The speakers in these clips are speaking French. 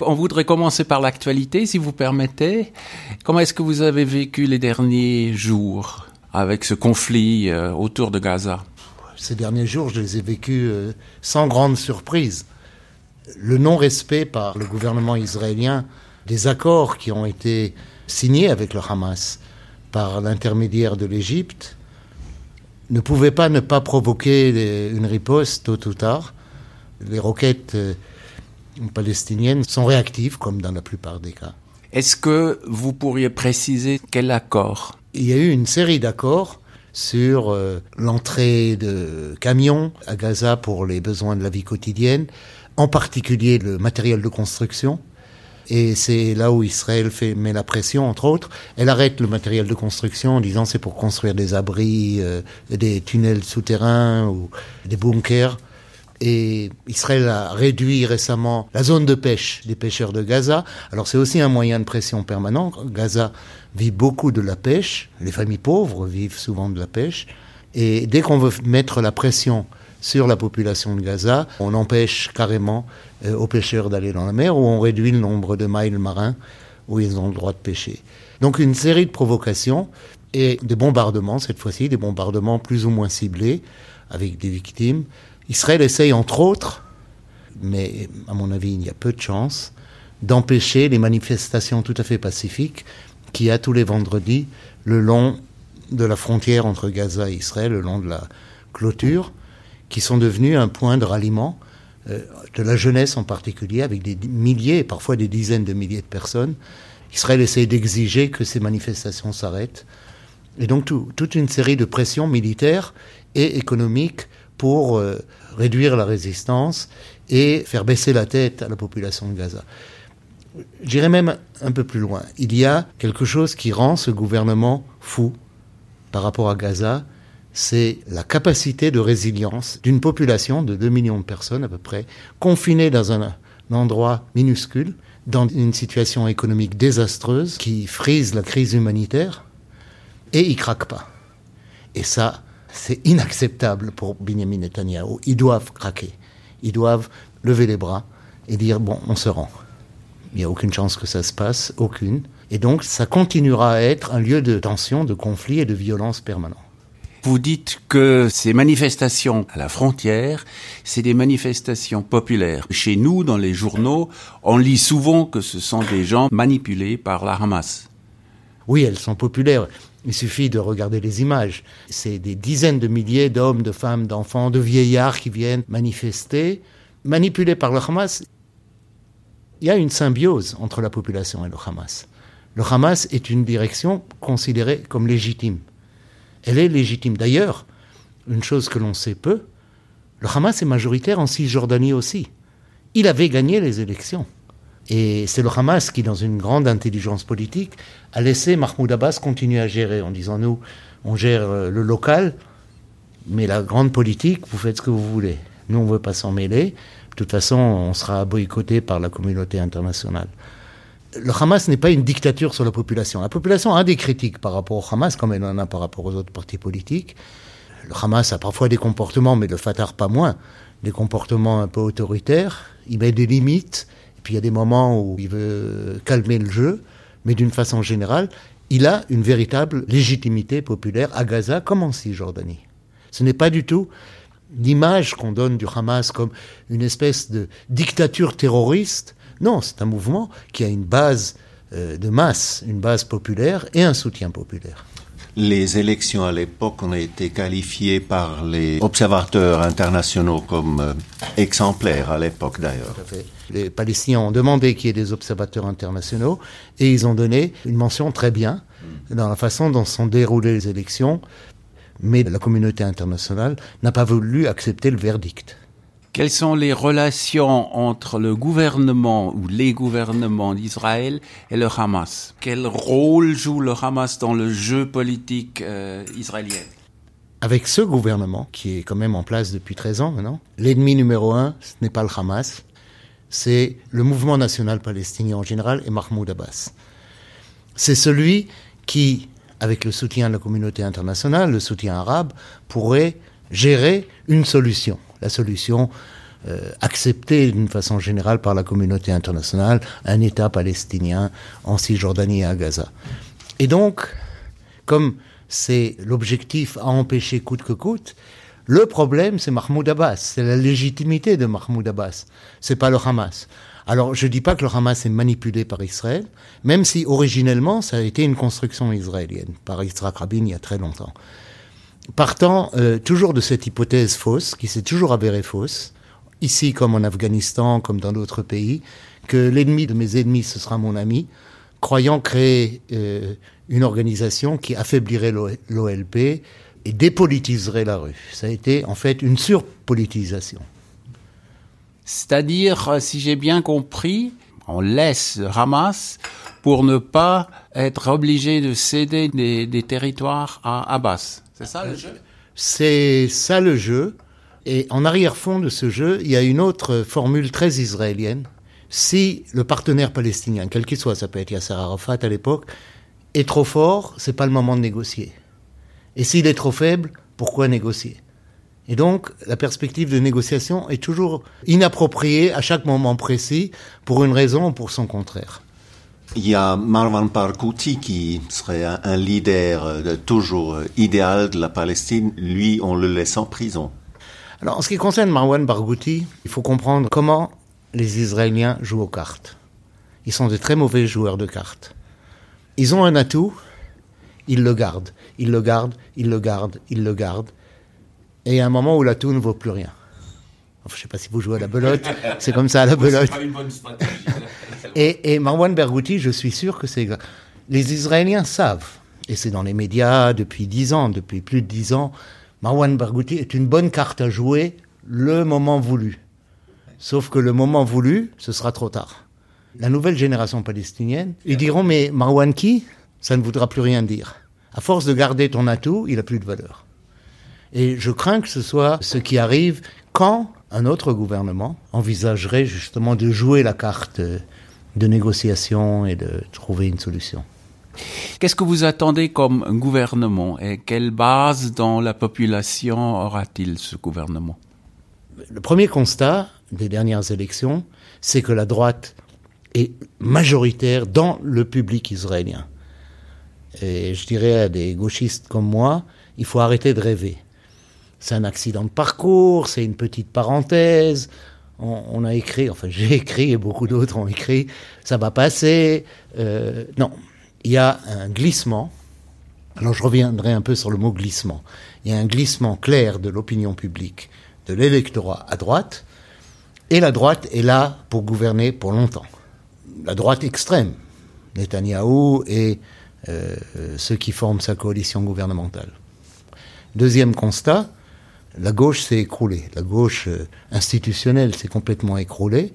On voudrait commencer par l'actualité, si vous permettez. Comment est-ce que vous avez vécu les derniers jours avec ce conflit euh, autour de Gaza? Ces derniers jours, je les ai vécus euh, sans grande surprise. Le non-respect par le gouvernement israélien des accords qui ont été signés avec le Hamas par l'intermédiaire de l'Égypte ne pouvait pas ne pas provoquer une riposte tôt ou tard. Les roquettes euh, palestiniennes sont réactives, comme dans la plupart des cas. Est-ce que vous pourriez préciser quel accord? Il y a eu une série d'accords sur euh, l'entrée de camions à Gaza pour les besoins de la vie quotidienne, en particulier le matériel de construction. Et c'est là où Israël fait, met la pression, entre autres. Elle arrête le matériel de construction en disant c'est pour construire des abris, euh, des tunnels souterrains ou des bunkers. Et Israël a réduit récemment la zone de pêche des pêcheurs de Gaza. Alors c'est aussi un moyen de pression permanent. Gaza vit beaucoup de la pêche. Les familles pauvres vivent souvent de la pêche. Et dès qu'on veut mettre la pression sur la population de Gaza, on empêche carrément euh, aux pêcheurs d'aller dans la mer ou on réduit le nombre de miles marins où ils ont le droit de pêcher. Donc une série de provocations et des bombardements, cette fois-ci, des bombardements plus ou moins ciblés, avec des victimes, Israël essaye, entre autres, mais à mon avis, il y a peu de chance, d'empêcher les manifestations tout à fait pacifiques qu'il y a tous les vendredis le long de la frontière entre Gaza et Israël, le long de la clôture, qui sont devenus un point de ralliement euh, de la jeunesse en particulier, avec des milliers, parfois des dizaines de milliers de personnes. Israël essaye d'exiger que ces manifestations s'arrêtent. Et donc toute une série de pressions militaires et économiques pour euh, réduire la résistance et faire baisser la tête à la population de Gaza. J'irai même un peu plus loin. Il y a quelque chose qui rend ce gouvernement fou par rapport à Gaza, c'est la capacité de résilience d'une population de 2 millions de personnes à peu près, confinée dans un, endroit minuscule, dans une situation économique désastreuse qui frise la crise humanitaire, et ils craquent pas. Et ça, c'est inacceptable pour Benjamin Netanyahu. Ils doivent craquer. Ils doivent lever les bras et dire bon, on se rend. Il n'y a aucune chance que ça se passe, aucune. Et donc, ça continuera à être un lieu de tension, de conflit et de violence permanent. Vous dites que ces manifestations à la frontière, c'est des manifestations populaires. Chez nous, dans les journaux, on lit souvent que ce sont des gens manipulés par la Hamas. Oui, elles sont populaires. Il suffit de regarder les images. C'est des dizaines de milliers d'hommes, de femmes, d'enfants, de vieillards qui viennent manifester, manipulés par le Hamas. Il y a une symbiose entre la population et le Hamas. Le Hamas est une direction considérée comme légitime. Elle est légitime. D'ailleurs, une chose que l'on sait peu, le Hamas est majoritaire en Cisjordanie aussi. Il avait gagné les élections. Et c'est le Hamas qui, dans une grande intelligence politique, a laissé Mahmoud Abbas continuer à gérer en disant nous, on gère euh, le local, mais la grande politique, vous faites ce que vous voulez. Nous, on ne veut pas s'en mêler. De toute façon, on sera boycotté par la communauté internationale. Le Hamas n'est pas une dictature sur la population. La population a des critiques par rapport au Hamas, comme elle en a par rapport aux autres partis politiques. Le Hamas a parfois des comportements, mais le Fatah pas moins, des comportements un peu autoritaires. Il met des limites puis il y a des moments où il veut calmer le jeu, mais d'une façon générale, il a une véritable légitimité populaire à Gaza comme en Cisjordanie. Ce n'est pas du tout l'image qu'on donne du Hamas comme une espèce de dictature terroriste. Non, c'est un mouvement qui a une base euh, de masse, une base populaire et un soutien populaire. Les élections à l'époque ont été qualifiées par les observateurs internationaux comme euh, exemplaires à l'époque d'ailleurs. Les Palestiniens ont demandé qu'il y ait des observateurs internationaux et ils ont donné une mention très bien dans la façon dont sont déroulées les élections, mais la communauté internationale n'a pas voulu accepter le verdict. Quelles sont les relations entre le gouvernement ou les gouvernements d'Israël et le Hamas? Quel rôle joue le Hamas dans le jeu politique euh, israélien? Avec ce gouvernement, qui est quand même en place depuis 13 ans maintenant, l'ennemi numéro un, ce n'est pas le Hamas, c'est le mouvement national palestinien en général et Mahmoud Abbas. C'est celui qui avec le soutien de la communauté internationale, le soutien arabe, pourrait gérer une solution. La solution euh, acceptée d'une façon générale par la communauté internationale, un État palestinien en Cisjordanie et à Gaza. Et donc, comme c'est l'objectif à empêcher coûte que coûte, le problème, c'est Mahmoud Abbas, c'est la légitimité de Mahmoud Abbas, c'est pas le Hamas. Alors, je dis pas que le Hamas est manipulé par Israël, même si originellement, ça a été une construction israélienne par Yitzhak Rabin il y a très longtemps. Partant euh, toujours de cette hypothèse fausse, qui s'est toujours avérée fausse, ici comme en Afghanistan, comme dans d'autres pays, que l'ennemi de mes ennemis, ce sera mon ami, croyant créer euh, une organisation qui affaiblirait l'OLP et dépolitiserait la rue. Ça a été en fait une surpolitisation. C'est-à-dire, si j'ai bien compris, on laisse Hamas pour ne pas être obligé de céder des, territoires à Abbas. C'est ça le jeu C'est ça le jeu. Et en arrière-fond de ce jeu, il y a une autre formule très israélienne. Si le partenaire palestinien, quel qu'il soit, ça peut être Yasser Arafat à l'époque, est trop fort, c'est pas le moment de négocier. Et s'il est trop faible, pourquoi négocier? Et donc, la perspective de négociation est toujours inappropriée à chaque moment précis, pour une raison ou pour son contraire. Il y a Marwan Barghouti qui serait un, leader euh, toujours euh, idéal de la Palestine. Lui, on le laisse en prison. Alors, en ce qui concerne Marwan Barghouti, il faut comprendre comment les Israéliens jouent aux cartes. Ils sont de très mauvais joueurs de cartes. Ils ont un atout, ils le gardent, ils le gardent, ils le gardent, ils le gardent. Et il y a un moment où l'atout ne vaut plus rien. je ne sais pas si vous jouez à la belote, c'est comme ça à la belote. Pas une bonne stratégie. Et, Marwan Berghouti, je suis sûr que c'est Les Israéliens savent, et c'est dans les médias depuis dix ans, depuis plus de dix ans, Marwan Berghouti est une bonne carte à jouer le moment voulu. Sauf que le moment voulu, ce sera trop tard la nouvelle génération palestinienne, ils diront mais Marwan qui? Ça ne voudra plus rien dire. À force de garder ton atout, il a plus de valeur. Et je crains que ce soit ce qui arrive quand un autre gouvernement envisagerait justement de jouer la carte de négociation et de trouver une solution. Qu'est-ce que vous attendez comme gouvernement et quelle base dans la population aura-t-il ce gouvernement? Le premier constat des dernières élections, c'est que la droite est majoritaire dans le public israélien. Et je dirais à des gauchistes comme moi, il faut arrêter de rêver. C'est un accident de parcours, c'est une petite parenthèse. On, a écrit, enfin j'ai écrit et beaucoup d'autres ont écrit, ça va passer. Euh, non, il y a un glissement. Alors je reviendrai un peu sur le mot glissement. Il y a un glissement clair de l'opinion publique, de l'électorat à droite, et la droite est là pour gouverner pour longtemps la droite extrême, Netanyahou et euh, ceux qui forment sa coalition gouvernementale. Deuxième constat, la gauche s'est écroulée. La gauche euh, institutionnelle s'est complètement écroulée.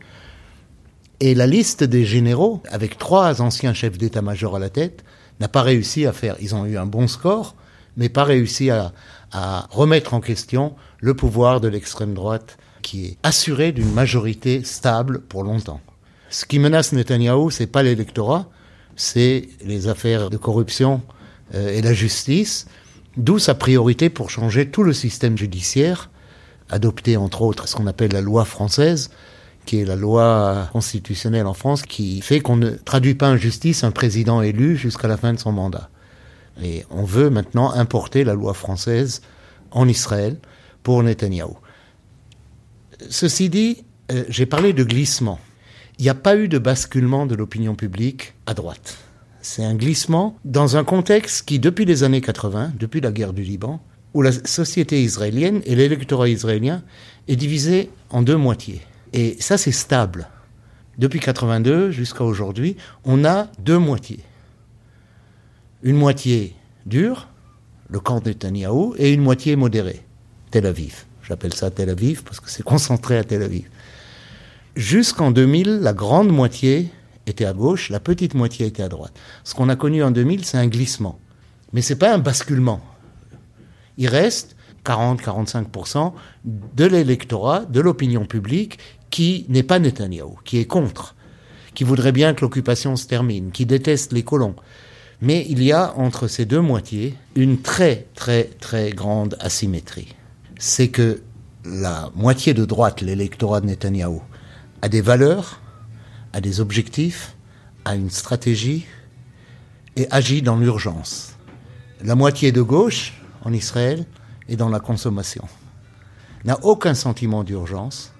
Et la liste des généraux, avec trois anciens chefs d'état-major à la tête, n'a pas réussi à faire. Ils ont eu un bon score, mais pas réussi à, remettre en question le pouvoir de l'extrême droite qui est assuré d'une majorité stable pour longtemps. Ce qui menace Netanyahou, c'est pas l'électorat, c'est les affaires de corruption euh, et la justice, d'où sa priorité pour changer tout le système judiciaire, adopter entre autres ce qu'on appelle la loi française, qui est la loi constitutionnelle en France, qui fait qu'on ne traduit pas en justice un président élu jusqu'à la fin de son mandat. Et on veut maintenant importer la loi française en Israël pour Netanyahou. Ceci dit, euh, j'ai parlé de glissement il n'y a pas eu de basculement de l'opinion publique à droite. C'est un glissement dans un contexte qui, depuis les années 80, depuis la guerre du Liban, où la société israélienne et l'électorat israélien est divisé en deux moitiés. Et ça, c'est stable. Depuis 82 jusqu'à aujourd'hui, on a deux moitiés. Une moitié dure, le camp de Netanyahu, et une moitié modérée, Tel Aviv. J'appelle ça Tel Aviv parce que c'est concentré à Tel Aviv. Jusqu'en 2000, la grande moitié était à gauche, la petite moitié était à droite. Ce qu'on a connu en 2000, c'est un glissement. Mais ce n'est pas un basculement. Il reste 40-45% de l'électorat, de l'opinion publique, qui n'est pas Netanyahou, qui est contre, qui voudrait bien que l'occupation se termine, qui déteste les colons. Mais il y a entre ces deux moitiés une très très très grande asymétrie. C'est que la moitié de droite, l'électorat de Netanyahou, a des valeurs, a des objectifs, a une stratégie et agit dans l'urgence. La moitié de gauche, en Israël, est dans la consommation. N'a aucun sentiment d'urgence.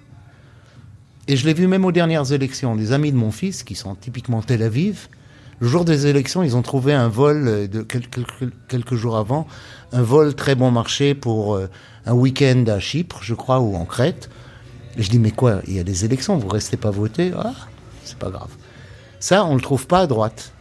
Et je l'ai vu même aux dernières élections. Les amis de mon fils, qui sont typiquement Tel Aviv, le jour des élections, ils ont trouvé un vol quelques jours avant, un vol très bon marché pour euh, un week-end à Chypre, je crois, ou en Crète. Et je dis, mais quoi, il y a des élections, vous restez pas voter? Ah, c'est pas grave. Ça, on le trouve pas à droite.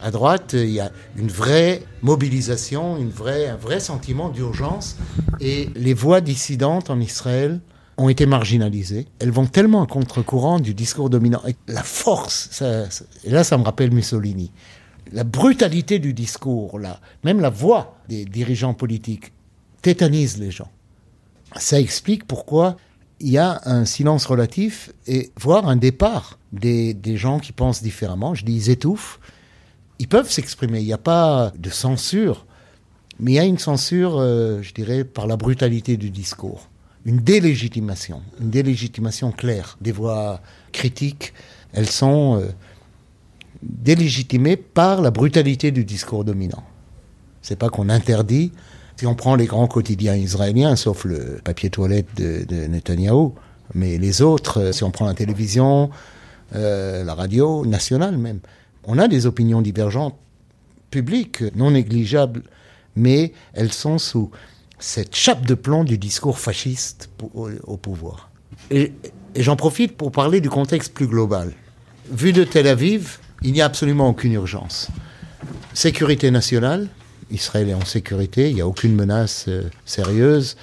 À droite, il y a une vraie mobilisation, une vraie, un vrai sentiment d'urgence. Et les voix dissidentes en Israël ont été marginalisées. Elles vont tellement à contre-courant du discours dominant. Et la force, ça, et là, ça me rappelle Mussolini. La brutalité du discours, là, même la voix des dirigeants politiques tétanise les gens. Ça explique pourquoi il y a un silence relatif et voire un départ des, gens qui pensent différemment. Je dis ils étouffent. Ils peuvent s'exprimer. Il n'y a pas de censure, mais il y a une censure, euh, je dirais, par la brutalité du discours. Une délégitimation, une délégitimation claire des voix critiques. Elles sont euh, délégitimées par la brutalité du discours dominant. C'est pas qu'on interdit, si on prend les grands quotidiens israéliens, sauf le papier toilette de, Netanyahou, mais les autres, euh, si on prend la télévision, euh, la radio nationale même, on a des opinions divergentes publiques, non négligeables, mais elles sont sous cette chape de plomb du discours fasciste au, pouvoir. Et j'en profite pour parler du contexte plus global. Vu de Tel Aviv, il n'y a absolument aucune urgence. Sécurité nationale, Israël est en sécurité, il n'y a aucune menace euh, sérieuse.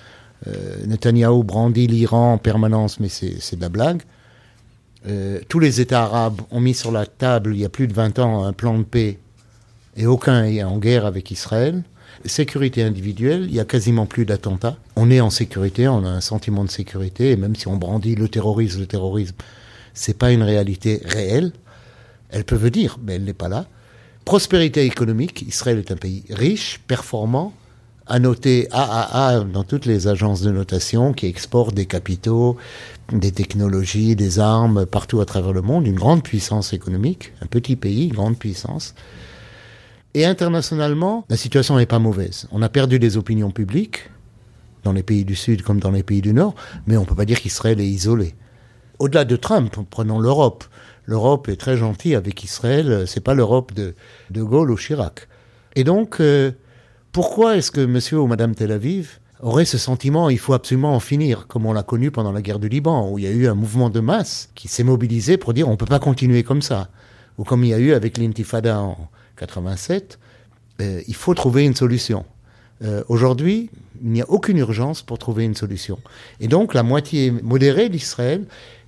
Euh, Netanyahou brandit l'Iran en permanence, mais c'est de la blague. Euh, tous les États arabes ont mis sur la table, il y a plus de 20 ans, un plan de paix, et aucun est en guerre avec Israël. Sécurité individuelle, il y a quasiment plus d'attentats. On est en sécurité, on a un sentiment de sécurité, et même si on brandit le terrorisme, le terrorisme, c'est pas une réalité réelle. Elle peut venir, mais elle n'est pas là. Prospérité économique, Israël est un pays riche, performant, noter AAA dans toutes les agences de notation qui exportent des capitaux, des technologies, des armes partout à travers le monde, une grande puissance économique, un petit pays, grande puissance. Et internationalement, la situation n'est pas mauvaise. On a perdu des opinions publiques, dans les pays du Sud comme dans les pays du Nord, mais on ne peut pas dire qu'Israël est isolé. Au-delà de Trump, prenons l'Europe. L'Europe est très gentille avec Israël, c'est pas l'Europe de De Gaulle ou Chirac. Et donc, euh, pourquoi est-ce que monsieur ou madame Tel Aviv aurait ce sentiment il faut absolument en finir, comme on l'a connu pendant la guerre du Liban, où il y a eu un mouvement de masse qui s'est mobilisé pour dire on peut pas continuer comme ça, ou comme il y a eu avec l'intifada en 87, euh, il faut trouver une solution. Euh, Aujourd'hui, il n'y a aucune urgence pour trouver une solution. Et donc la moitié modérée d'Israël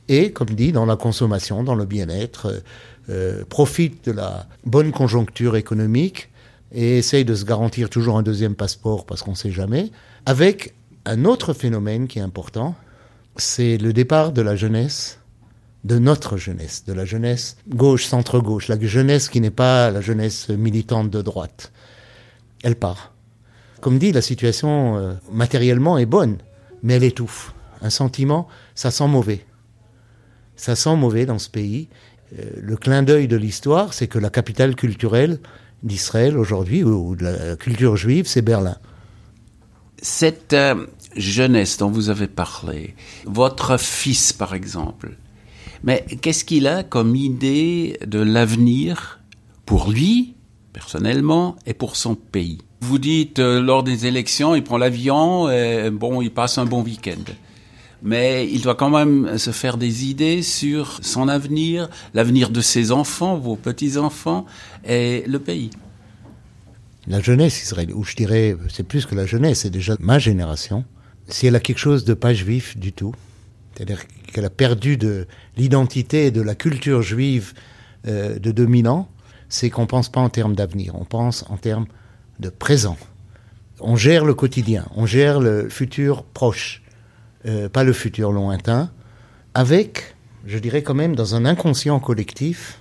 est, comme dit, dans la consommation, dans le bien-être, euh, profite de la bonne conjoncture économique et essaye de se garantir toujours un deuxième passeport parce qu'on ne sait jamais, avec un autre phénomène qui est important, c'est le départ de la jeunesse, de notre jeunesse, de la jeunesse gauche, centre-gauche, la jeunesse qui n'est pas la jeunesse militante de droite. Elle part. Comme dit, la situation euh, matériellement est bonne, mais elle étouffe. Un sentiment, ça sent mauvais. Ça sent mauvais dans ce pays. Euh, le clin d'œil de l'histoire, c'est que la capitale culturelle d'Israël aujourd'hui, ou de la culture juive, c'est Berlin. Cette euh, jeunesse dont vous avez parlé, votre fils par exemple, mais qu'est-ce qu'il a comme idée de l'avenir pour lui, personnellement, et pour son pays? Vous dites, euh, lors des élections, il prend l'avion, et bon, il passe un bon week-end. Mais il doit quand même se faire des idées sur son avenir, l'avenir de ses enfants, vos petits-enfants, et le pays. La jeunesse israélienne, ou je dirais, c'est plus que la jeunesse, c'est déjà ma génération. Si elle a quelque chose de pas juif du tout, c'est-à-dire qu'elle a perdu de l'identité et de la culture juive euh, de 2000 ans, c'est qu'on pense pas en termes d'avenir, on pense en termes de présent. On gère le quotidien, on gère le futur proche, euh, pas le futur lointain, avec, je dirais quand même, dans un inconscient collectif,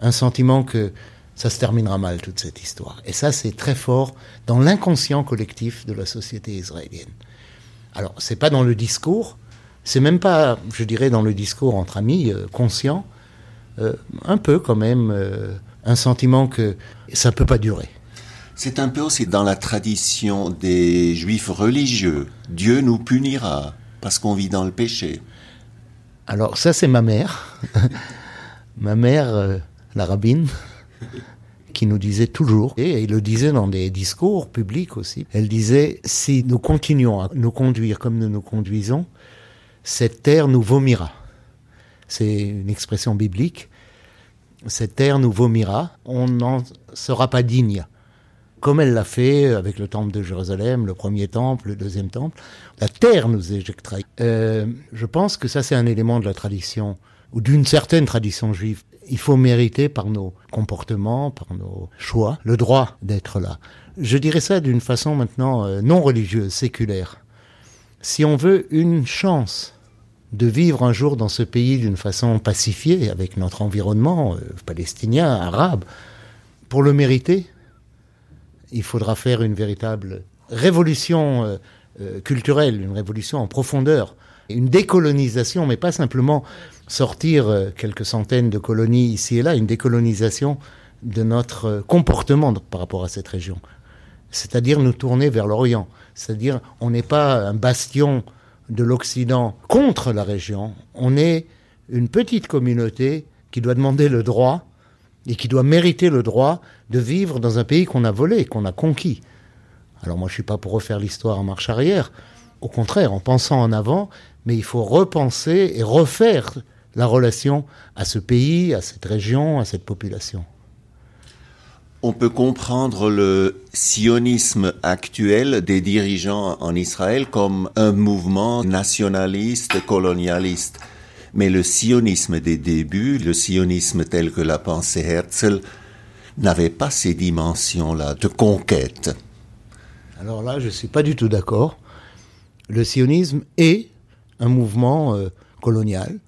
un sentiment que ça se terminera mal toute cette histoire. Et ça, c'est très fort dans l'inconscient collectif de la société israélienne. Alors, c'est pas dans le discours, c'est même pas, je dirais, dans le discours entre amis euh, conscients, euh, un peu quand même euh, un sentiment que ça peut pas durer. C'est un peu aussi dans la tradition des juifs religieux. Dieu nous punira parce qu'on vit dans le péché. Alors ça, c'est ma mère, ma mère, la rabbine, qui nous disait toujours, et il le disait dans des discours publics aussi, elle disait, si nous continuons à nous conduire comme nous nous conduisons, cette terre nous vomira. C'est une expression biblique. Cette terre nous vomira, on n'en sera pas digne. Comme elle l'a fait avec le temple de Jérusalem, le premier temple, le deuxième temple, la terre nous éjectera. Euh, je pense que ça c'est un élément de la tradition, ou d'une certaine tradition juive il faut mériter par nos comportements, par nos choix, le droit d'être là. Je dirais ça d'une façon maintenant euh, non religieuse, séculaire. Si on veut une chance de vivre un jour dans ce pays d'une façon pacifiée, avec notre environnement euh, palestinien, arabe, pour le mériter, il faudra faire une véritable révolution euh, culturelle, une révolution en profondeur, une décolonisation, mais pas simplement sortir euh, quelques centaines de colonies ici et là, une décolonisation de notre euh, comportement par rapport à cette région. C'est-à-dire nous tourner vers l'Orient. C'est-à-dire on n'est pas un bastion de l'Occident contre la région, on est une petite communauté qui doit demander le droit et qui doit mériter le droit de vivre dans un pays qu'on a volé, qu'on a conquis. Alors moi je suis pas pour refaire l'histoire en marche arrière, au contraire, en pensant en avant, mais il faut repenser et refaire la relation à ce pays, à cette région, à cette population. On peut comprendre le sionisme actuel des dirigeants en Israël comme un mouvement nationaliste, colonialiste. Mais le sionisme des débuts, le sionisme tel que l'a pensé Herzl, n'avait pas ces dimensions-là de conquête. Alors là, je ne suis pas du tout d'accord. Le sionisme est un mouvement euh, colonial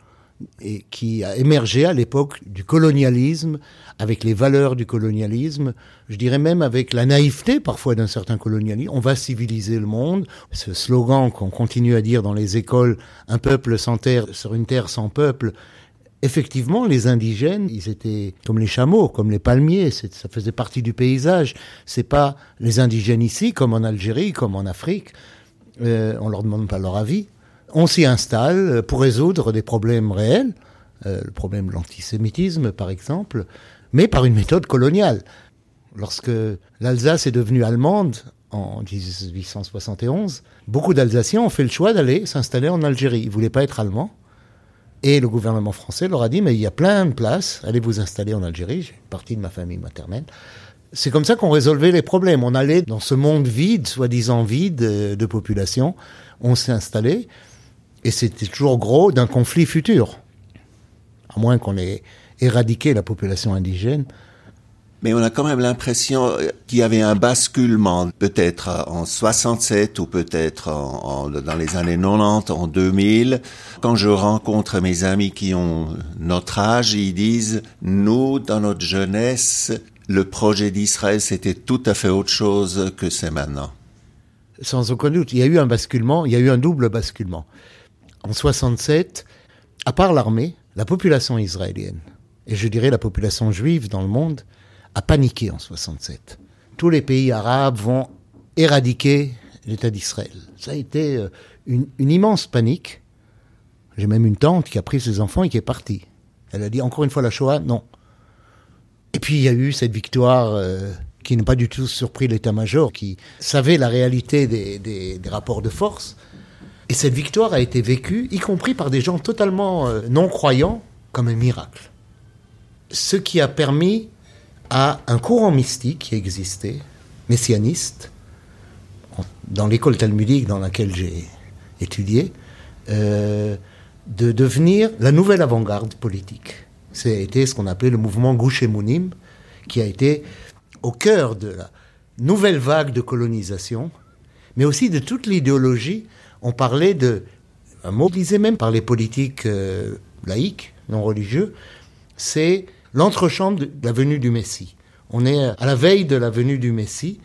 et qui a émergé à l'époque du colonialisme, avec les valeurs du colonialisme, je dirais même avec la naïveté parfois d'un certain colonialisme. On va civiliser le monde. Ce slogan qu'on continue à dire dans les écoles, un peuple sans terre sur une terre sans peuple, effectivement, les indigènes, ils étaient comme les chameaux, comme les palmiers, ça faisait partie du paysage. C'est pas les indigènes ici, comme en Algérie, comme en Afrique. Euh, on leur demande pas leur avis on s'y installe pour résoudre des problèmes réels, euh, le problème de l'antisémitisme par exemple, mais par une méthode coloniale. Lorsque l'Alsace est devenue allemande en 1871, beaucoup d'Alsaciens ont fait le choix d'aller s'installer en Algérie. Ils ne voulaient pas être allemands. Et le gouvernement français leur a dit, mais il y a plein de places, allez vous installer en Algérie, j'ai une partie de ma famille maternelle. C'est comme ça qu'on résolvait les problèmes. On allait dans ce monde vide, soi-disant vide euh, de population, on s'est installé. Et c'était toujours gros d'un conflit futur. À moins qu'on ait éradiqué la population indigène. Mais on a quand même l'impression qu'il y avait un basculement, peut-être en 67 ou peut-être dans les années 90, en 2000. Quand je rencontre mes amis qui ont notre âge, ils disent, nous, dans notre jeunesse, le projet d'Israël, c'était tout à fait autre chose que c'est maintenant. Sans aucun doute, il y a eu un basculement, il y a eu un double basculement en 67, à part l'armée, la population israélienne, et je dirais la population juive dans le monde, a paniqué en 67. Tous les pays arabes vont éradiquer l'État d'Israël. Ça a été euh, une, immense panique. J'ai même une tante qui a pris ses enfants et qui est partie. Elle a dit encore une fois la Shoah, non. Et puis il y a eu cette victoire euh, qui n'a pas du tout surpris l'état-major, qui savait la réalité des rapports de force, et cette victoire a été vécue, y compris par des gens totalement euh, non-croyants, comme un miracle. Ce qui a permis à un courant mystique qui existait, messianiste, dans l'école talmudique dans laquelle j'ai étudié, euh, de devenir la nouvelle avant-garde politique. C'était ce qu'on appelait le mouvement Gouche Mounim, qui a été au cœur de la nouvelle vague de colonisation, mais aussi de toute l'idéologie on parlait de, un mot disait même par les politiques euh, laïques, non religieux, c'est l'entrechambre de la venue du Messie. On est à la veille de la venue du Messie,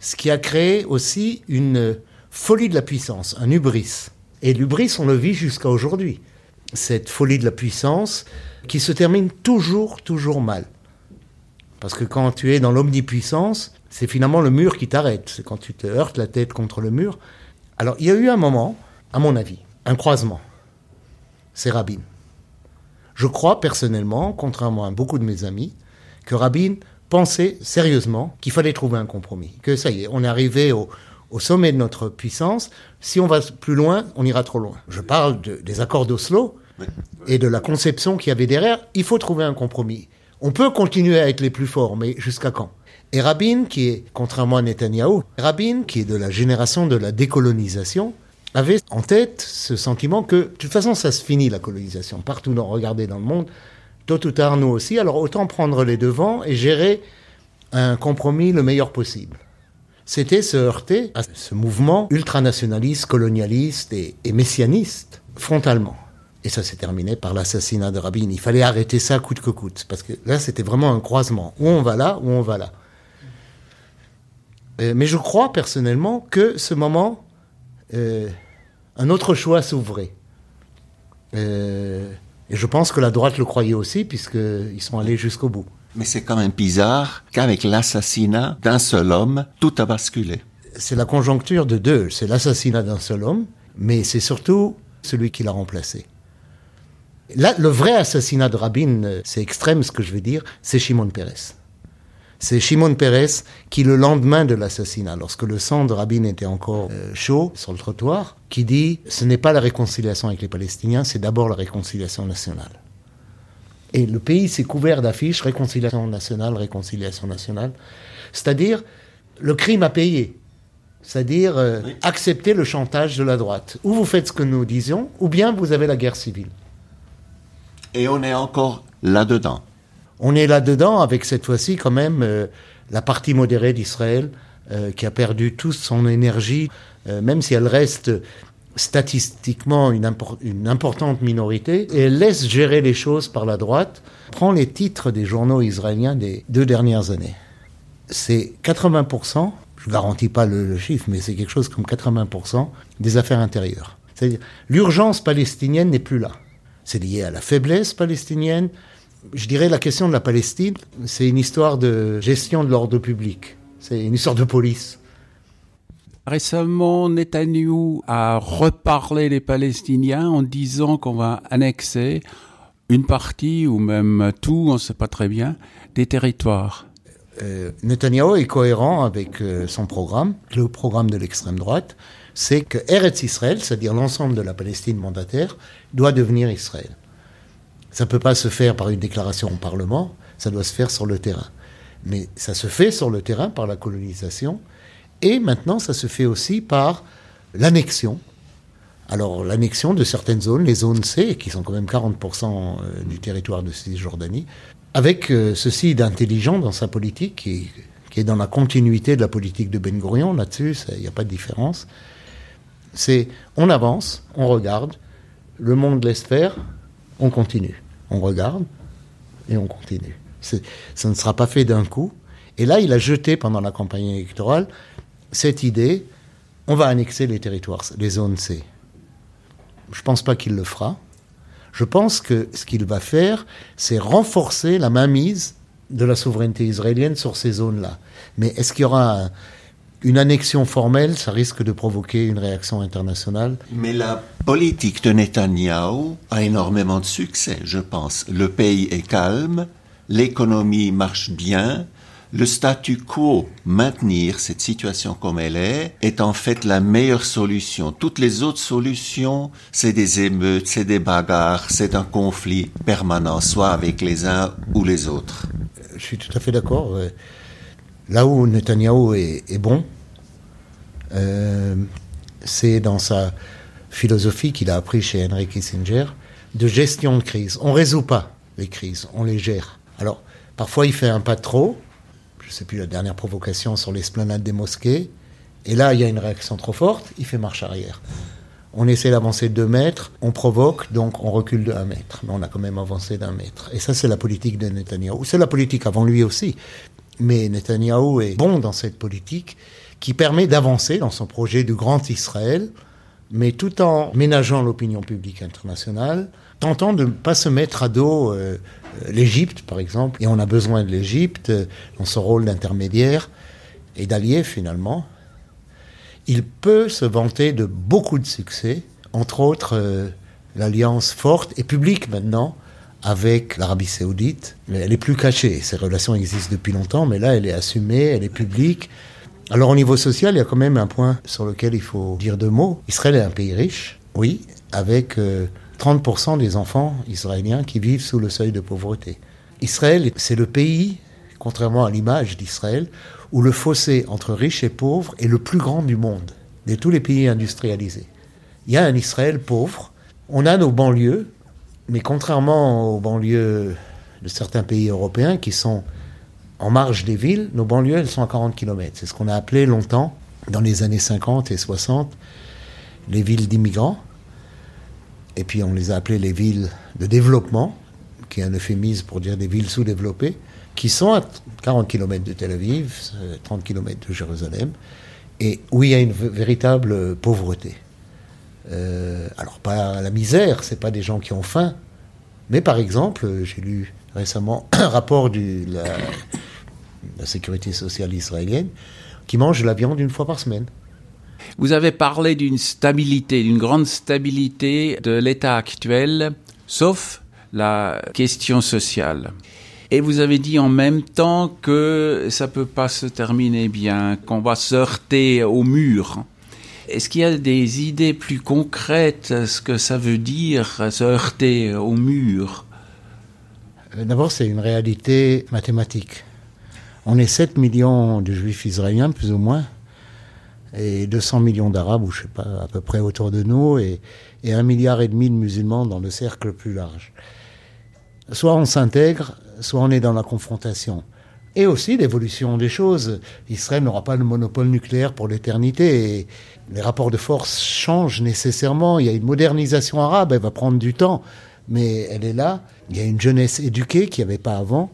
ce qui a créé aussi une folie de la puissance, un hubris. Et l'hubris, on le vit jusqu'à aujourd'hui. Cette folie de la puissance qui se termine toujours, toujours mal. Parce que quand tu es dans l'omnipuissance, c'est finalement le mur qui t'arrête. C'est quand tu te heurtes la tête contre le mur. Alors, il y a eu un moment, à mon avis, un croisement. C'est Rabin. Je crois personnellement, contrairement à beaucoup de mes amis, que Rabin pensait sérieusement qu'il fallait trouver un compromis. Que ça y est, on est arrivé au, sommet de notre puissance. Si on va plus loin, on ira trop loin. Je parle des accords d'Oslo et de la conception qu'il y avait derrière. Il faut trouver un compromis. On peut continuer à être les plus forts, mais jusqu'à quand? Et Rabin, qui est, contrairement à Netanyahou, Rabin, qui est de la génération de la décolonisation, avait en tête ce sentiment que, de toute façon, ça se finit la colonisation. Partout, regardez dans le monde, tôt ou tard, nous aussi. Alors autant prendre les devants et gérer un compromis le meilleur possible. C'était se heurter à ce mouvement ultranationaliste, colonialiste et, messianiste, frontalement. Et ça s'est terminé par l'assassinat de Rabin. Il fallait arrêter ça coûte que coûte, parce que là, c'était vraiment un croisement. Où on va là, où on va là. Euh, mais je crois personnellement que ce moment euh, un autre choix s'ouvrait. Euh, et je pense que la droite le croyait aussi, puisqu'ils sont allés jusqu'au bout. Mais c'est quand même bizarre qu'avec l'assassinat d'un seul homme, tout a basculé. C'est la conjoncture de deux. C'est l'assassinat d'un seul homme, mais c'est surtout celui qui l'a remplacé. Là, le vrai assassinat de Rabin, c'est extrême ce que je veux dire, c'est Shimon Peres. C'est Shimon Peres qui, le lendemain de l'assassinat, lorsque le sang de Rabin était encore euh, chaud sur le trottoir, qui dit ce n'est pas la réconciliation avec les Palestiniens, c'est d'abord la réconciliation nationale. Et le pays s'est couvert d'affiches réconciliation nationale, réconciliation nationale. C'est-à-dire, le crime a payé. C'est-à-dire euh, accepter le chantage de la droite. Ou vous faites ce que nous disions, ou bien vous avez la guerre civile. Et on est encore là-dedans. On est là-dedans avec cette fois-ci quand même euh, la partie modérée d'Israël euh, qui a perdu toute son énergie, euh, même si elle reste statistiquement une, importante minorité, et elle laisse gérer les choses par la droite, prend les titres des journaux israéliens des deux dernières années. C'est 80%, je ne garantis pas le, le chiffre, mais c'est quelque chose comme 80% des affaires intérieures. C'est-à-dire, l'urgence palestinienne n'est plus là. C'est lié à la faiblesse palestinienne, je dirais la question de la Palestine, c'est une histoire de gestion de l'ordre public. C'est une histoire de police. Récemment, Netanyahou a reparlé les Palestiniens en disant qu'on va annexer une partie ou même tout, on ne sait pas très bien, des territoires. Euh, Netanyahou est cohérent avec euh, son programme, le programme de l'extrême droite, c'est que Eretz Israël, c'est-à-dire l'ensemble de la Palestine mandataire, doit devenir Israël. Ça ne peut pas se faire par une déclaration au Parlement, ça doit se faire sur le terrain. Mais ça se fait sur le terrain par la colonisation, et maintenant ça se fait aussi par l'annexion. Alors l'annexion de certaines zones, les zones C, qui sont quand même 40% euh, du territoire de Cisjordanie, avec euh, ceci d'intelligent dans sa politique, qui, est dans la continuité de la politique de Ben Gurion, là-dessus, il n'y a pas de différence. C'est on avance, on regarde, le monde laisse faire, on continue on regarde et on continue. Ça ne sera pas fait d'un coup. Et là, il a jeté pendant la campagne électorale cette idée on va annexer les territoires, les zones C. Je ne pense pas qu'il le fera. Je pense que ce qu'il va faire, c'est renforcer la mainmise de la souveraineté israélienne sur ces zones-là. Mais est-ce qu'il y aura un, une annexion formelle, ça risque de provoquer une réaction internationale. Mais la politique de Netanyahou a énormément de succès, je pense. Le pays est calme, l'économie marche bien, le statu quo, maintenir cette situation comme elle est, est en fait la meilleure solution. Toutes les autres solutions, c'est des émeutes, c'est des bagarres, c'est un conflit permanent, soit avec les uns ou les autres. Je suis tout à fait d'accord là où Netanyahu est, bon, euh, c'est dans sa philosophie qu'il a appris chez Henry Kissinger de gestion de crise. On ne résout pas les crises, on les gère. Alors, parfois il fait un pas trop, je ne sais plus la dernière provocation sur l'esplanade des mosquées, et là il y a une réaction trop forte, il fait marche arrière. On essaie d'avancer de deux mètres, on provoque, donc on recule de un mètre. Mais on a quand même avancé d'un mètre. Et ça, c'est la politique de Netanyahu. C'est la politique avant lui aussi. Mais Netanyahou est bon dans cette politique qui permet d'avancer dans son projet de grand Israël, mais tout en ménageant l'opinion publique internationale, tentant de ne pas se mettre à dos euh, l'Égypte, par exemple. Et on a besoin de l'Égypte euh, dans son rôle d'intermédiaire et d'allié, finalement. Il peut se vanter de beaucoup de succès, entre autres euh, l'alliance forte et publique maintenant avec l'Arabie saoudite. Elle est plus cachée. Ces relations existent depuis longtemps, mais là, elle est assumée, elle est publique. Alors au niveau social, il y a quand même un point sur lequel il faut dire deux mots. Israël est un pays riche, oui, avec 30% euh, des enfants israéliens qui vivent sous le seuil de pauvreté. Israël, c'est le pays, contrairement à l'image d'Israël, où le fossé entre riches et pauvres est le plus grand du monde, de tous les pays industrialisés. Il y a un Israël pauvre, on a nos banlieues, mais contrairement aux banlieues de certains pays européens qui sont en marge des villes, nos banlieues, elles sont à 40 km. C'est ce qu'on a appelé longtemps, dans les années 50 et 60, les villes d'immigrants. Et puis on les a appelées les villes de développement, qui est un euphémisme pour dire des villes sous-développées, qui sont à 40 km de Tel Aviv, 30 km de Jérusalem, et où il y a une véritable pauvreté. Euh, alors pas la misère, c'est pas des gens qui ont faim, mais par exemple, j'ai lu récemment un rapport de la, sécurité sociale israélienne qui mangent la viande une fois par semaine. Vous avez parlé d'une stabilité, d'une grande stabilité de l'État actuel, sauf la question sociale. Et vous avez dit en même temps que ça peut pas se terminer bien, qu'on va se heurter au mur. Est-ce qu'il y a des idées plus concrètes, ce que ça veut dire, se heurter au mur? Euh, D'abord, c'est une réalité mathématique. On est 7 millions de juifs israéliens, plus ou moins, et 200 millions d'arabes, ou je sais pas, à peu près autour de nous, et, et un milliard et demi de musulmans dans le cercle plus large. Soit on s'intègre, soit on est dans la confrontation. Et aussi l'évolution des choses. Israël n'aura pas le monopole nucléaire pour l'éternité. Les rapports de force changent nécessairement. Il y a une modernisation arabe, elle va prendre du temps, mais elle est là. Il y a une jeunesse éduquée qu'il n'y avait pas avant.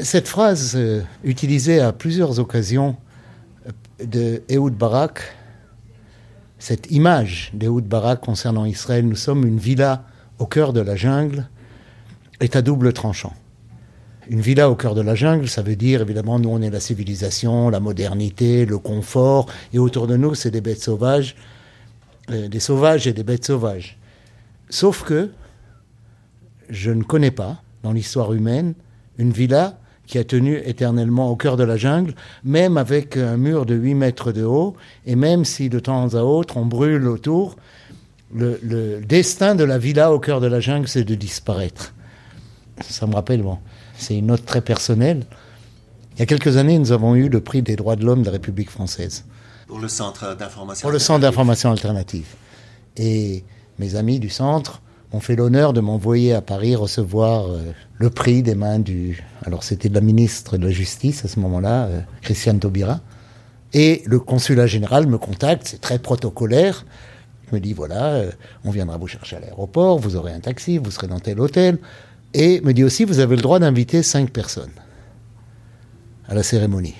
Cette phrase euh, utilisée à plusieurs occasions euh, de Ehud Barak, cette image d'Ehud Barak concernant Israël, nous sommes une villa au cœur de la jungle, est à double tranchant. Une villa au cœur de la jungle, ça veut dire évidemment nous on est la civilisation, la modernité, le confort, et autour de nous c'est des bêtes sauvages, euh, des sauvages et des bêtes sauvages. Sauf que je ne connais pas dans l'histoire humaine une villa qui a tenu éternellement au cœur de la jungle, même avec un mur de 8 mètres de haut, et même si de temps à autre on brûle autour, le, destin de la villa au cœur de la jungle, c'est de disparaître. Ça me rappelle, bon, c'est une note très personnelle. Il y a quelques années, nous avons eu le prix des droits de l'homme de la République française. Pour le centre d'information. Pour le centre d'information alternative. Et mes amis du centre ont fait l'honneur de m'envoyer à Paris recevoir euh, le prix des mains du. Alors c'était de la ministre de la Justice à ce moment-là, euh, Christiane Taubira. Et le consulat général me contacte, c'est très protocolaire. me dit voilà, euh, on viendra vous chercher à l'aéroport, vous aurez un taxi, vous serez dans tel hôtel. Et me dit aussi vous avez le droit d'inviter cinq personnes à la cérémonie.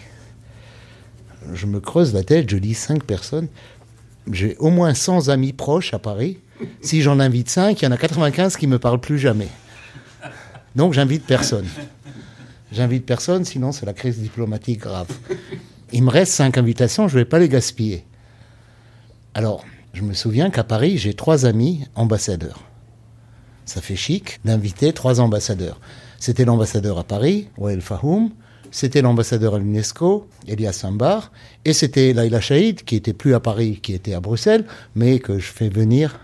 Je me creuse la tête, je dis cinq personnes. J'ai au moins 100 amis proches à Paris si j'en invite 5, il y en a 95 qui me parlent plus jamais. Donc j'invite personne. J'invite personne, sinon c'est la crise diplomatique grave. Il me reste 5 invitations, je ne vais pas les gaspiller. Alors, je me souviens qu'à Paris, j'ai trois amis ambassadeurs. Ça fait chic d'inviter trois ambassadeurs. C'était l'ambassadeur à Paris, Wael Fahoum, c'était l'ambassadeur à l'UNESCO, Elias Sambar, et c'était Laila Shahid, qui était plus à Paris, qui était à Bruxelles, mais que je fais venir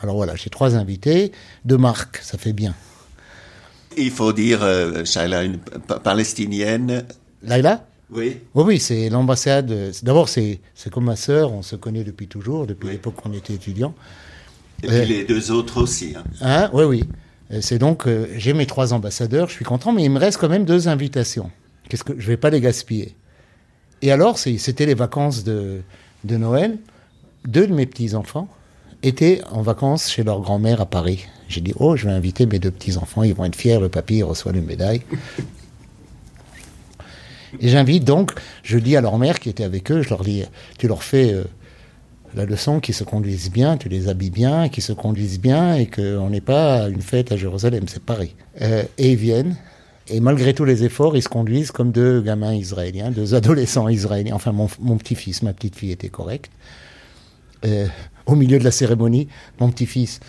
alors voilà, j'ai trois invités, deux marques, ça fait bien. Il faut dire, euh, Shaila, une palestinienne. Laila? Oui. Oui, oui, c'est l'ambassade. D'abord, c'est comme ma sœur, on se connaît depuis toujours, depuis l'époque où on était étudiant. Et puis euh, les deux autres aussi. Hein. hein oui, oui. C'est donc, euh, j'ai mes trois ambassadeurs, je suis content, mais il me reste quand même deux invitations. Qu'est-ce que je vais pas les gaspiller Et alors, c'était les vacances de, de Noël. Deux de mes petits enfants étaient en vacances chez leur grand-mère à Paris. J'ai dit, oh, je vais inviter mes deux petits-enfants, ils vont être fiers, le papy reçoit une médaille. Et j'invite donc, je dis à leur mère qui était avec eux, je leur dis, tu leur fais euh, la leçon qu'ils se conduisent bien, tu les habilles bien, qu'ils se conduisent bien et qu'on n'est pas à une fête à Jérusalem, c'est Paris. Euh, et ils viennent, et malgré tous les efforts, ils se conduisent comme deux gamins israéliens, deux adolescents israéliens. Enfin, mon, petit-fils, ma petite-fille était correcte. Euh, au milieu de la cérémonie, mon petit-fils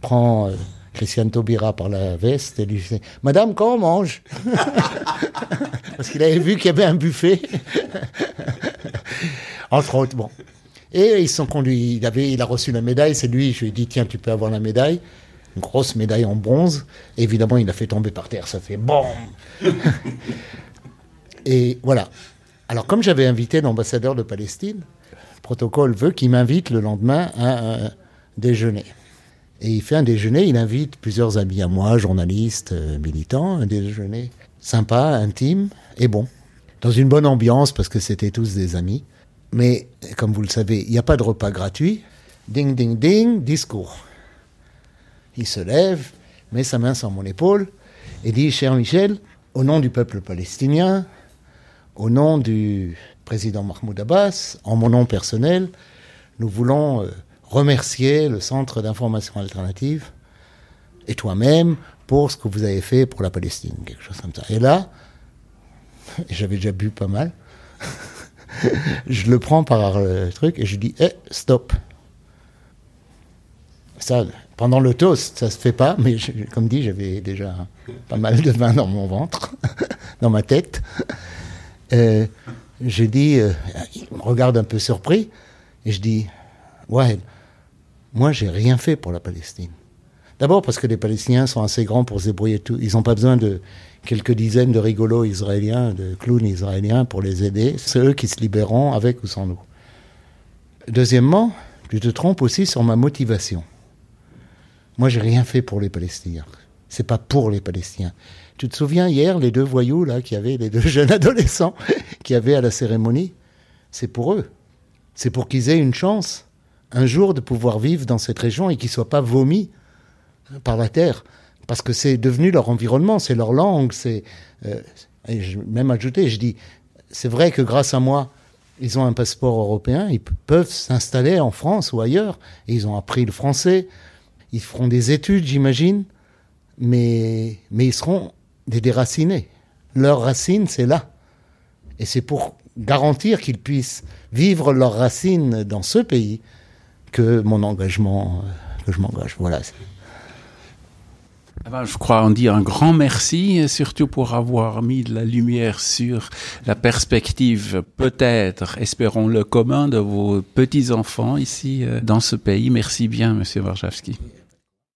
prend euh, Christiane Taubira par la veste et lui dit Madame, quand on mange? Parce qu'il avait vu qu'il y avait un buffet. Entre autres, bon. Et ils sont conduits. Il, avait, il a reçu la médaille. C'est lui. Je lui ai dit Tiens, tu peux avoir la médaille. Une grosse médaille en bronze. évidemment, il a fait tomber par terre. Ça fait bon. et voilà. Alors, comme j'avais invité l'ambassadeur de Palestine, le protocole veut qu'il m'invite le lendemain à un déjeuner. Et il fait un déjeuner, il invite plusieurs amis à moi, journalistes, euh, militants, un déjeuner sympa, intime et bon. Dans une bonne ambiance parce que c'était tous des amis. Mais comme vous le savez, il n'y a pas de repas gratuit. Ding, ding, ding, discours. Il se lève, met sa main sur mon épaule et dit, cher Michel, au nom du peuple palestinien, au nom du président Mahmoud Abbas, en mon nom personnel, nous voulons euh, remercier le Centre d'information alternative et toi-même pour ce que vous avez fait pour la Palestine, quelque chose comme ça. Et là, j'avais déjà bu pas mal, je le prends par le truc et je dis, eh, stop. Ça, pendant le toast, ça se fait pas, mais comme dit, j'avais déjà pas mal de vin dans mon ventre, dans ma tête. Euh, j'ai dit, euh, il me regarde un peu surpris, et je dis, ouais, moi, j'ai rien fait pour la Palestine. D'abord parce que les Palestiniens sont assez grands pour se débrouiller tout. Ils n'ont pas besoin de quelques dizaines de rigolos israéliens, de clowns israéliens pour les aider. C'est eux qui se libéreront avec ou sans nous. Deuxièmement, tu te trompes aussi sur ma motivation. Moi, j'ai rien fait pour les Palestiniens. C'est pas pour les Palestiniens. Tu te souviens hier, les deux voyous là, qui avaient les deux jeunes adolescents qui avaient à la cérémonie, c'est pour eux. C'est pour qu'ils aient une chance un jour de pouvoir vivre dans cette région et qu'ils soient pas vomis par la terre. Parce que c'est devenu leur environnement, c'est leur langue, c'est. Euh, et je même ajouté, je dis, c'est vrai que grâce à moi, ils ont un passeport européen, ils peuvent s'installer en France ou ailleurs, et ils ont appris le français, ils feront des études, j'imagine, mais, mais ils seront des déracinés. Leur racine, c'est là. Et c'est pour garantir qu'ils puissent vivre leurs racines dans ce pays que mon engagement, euh, que je m'engage. Voilà. Ah ben, je crois en dire un grand merci, surtout pour avoir mis de la lumière sur la perspective, peut-être, espérons-le, commun de vos petits-enfants ici euh, dans ce pays. Merci bien, Monsieur Warszawski.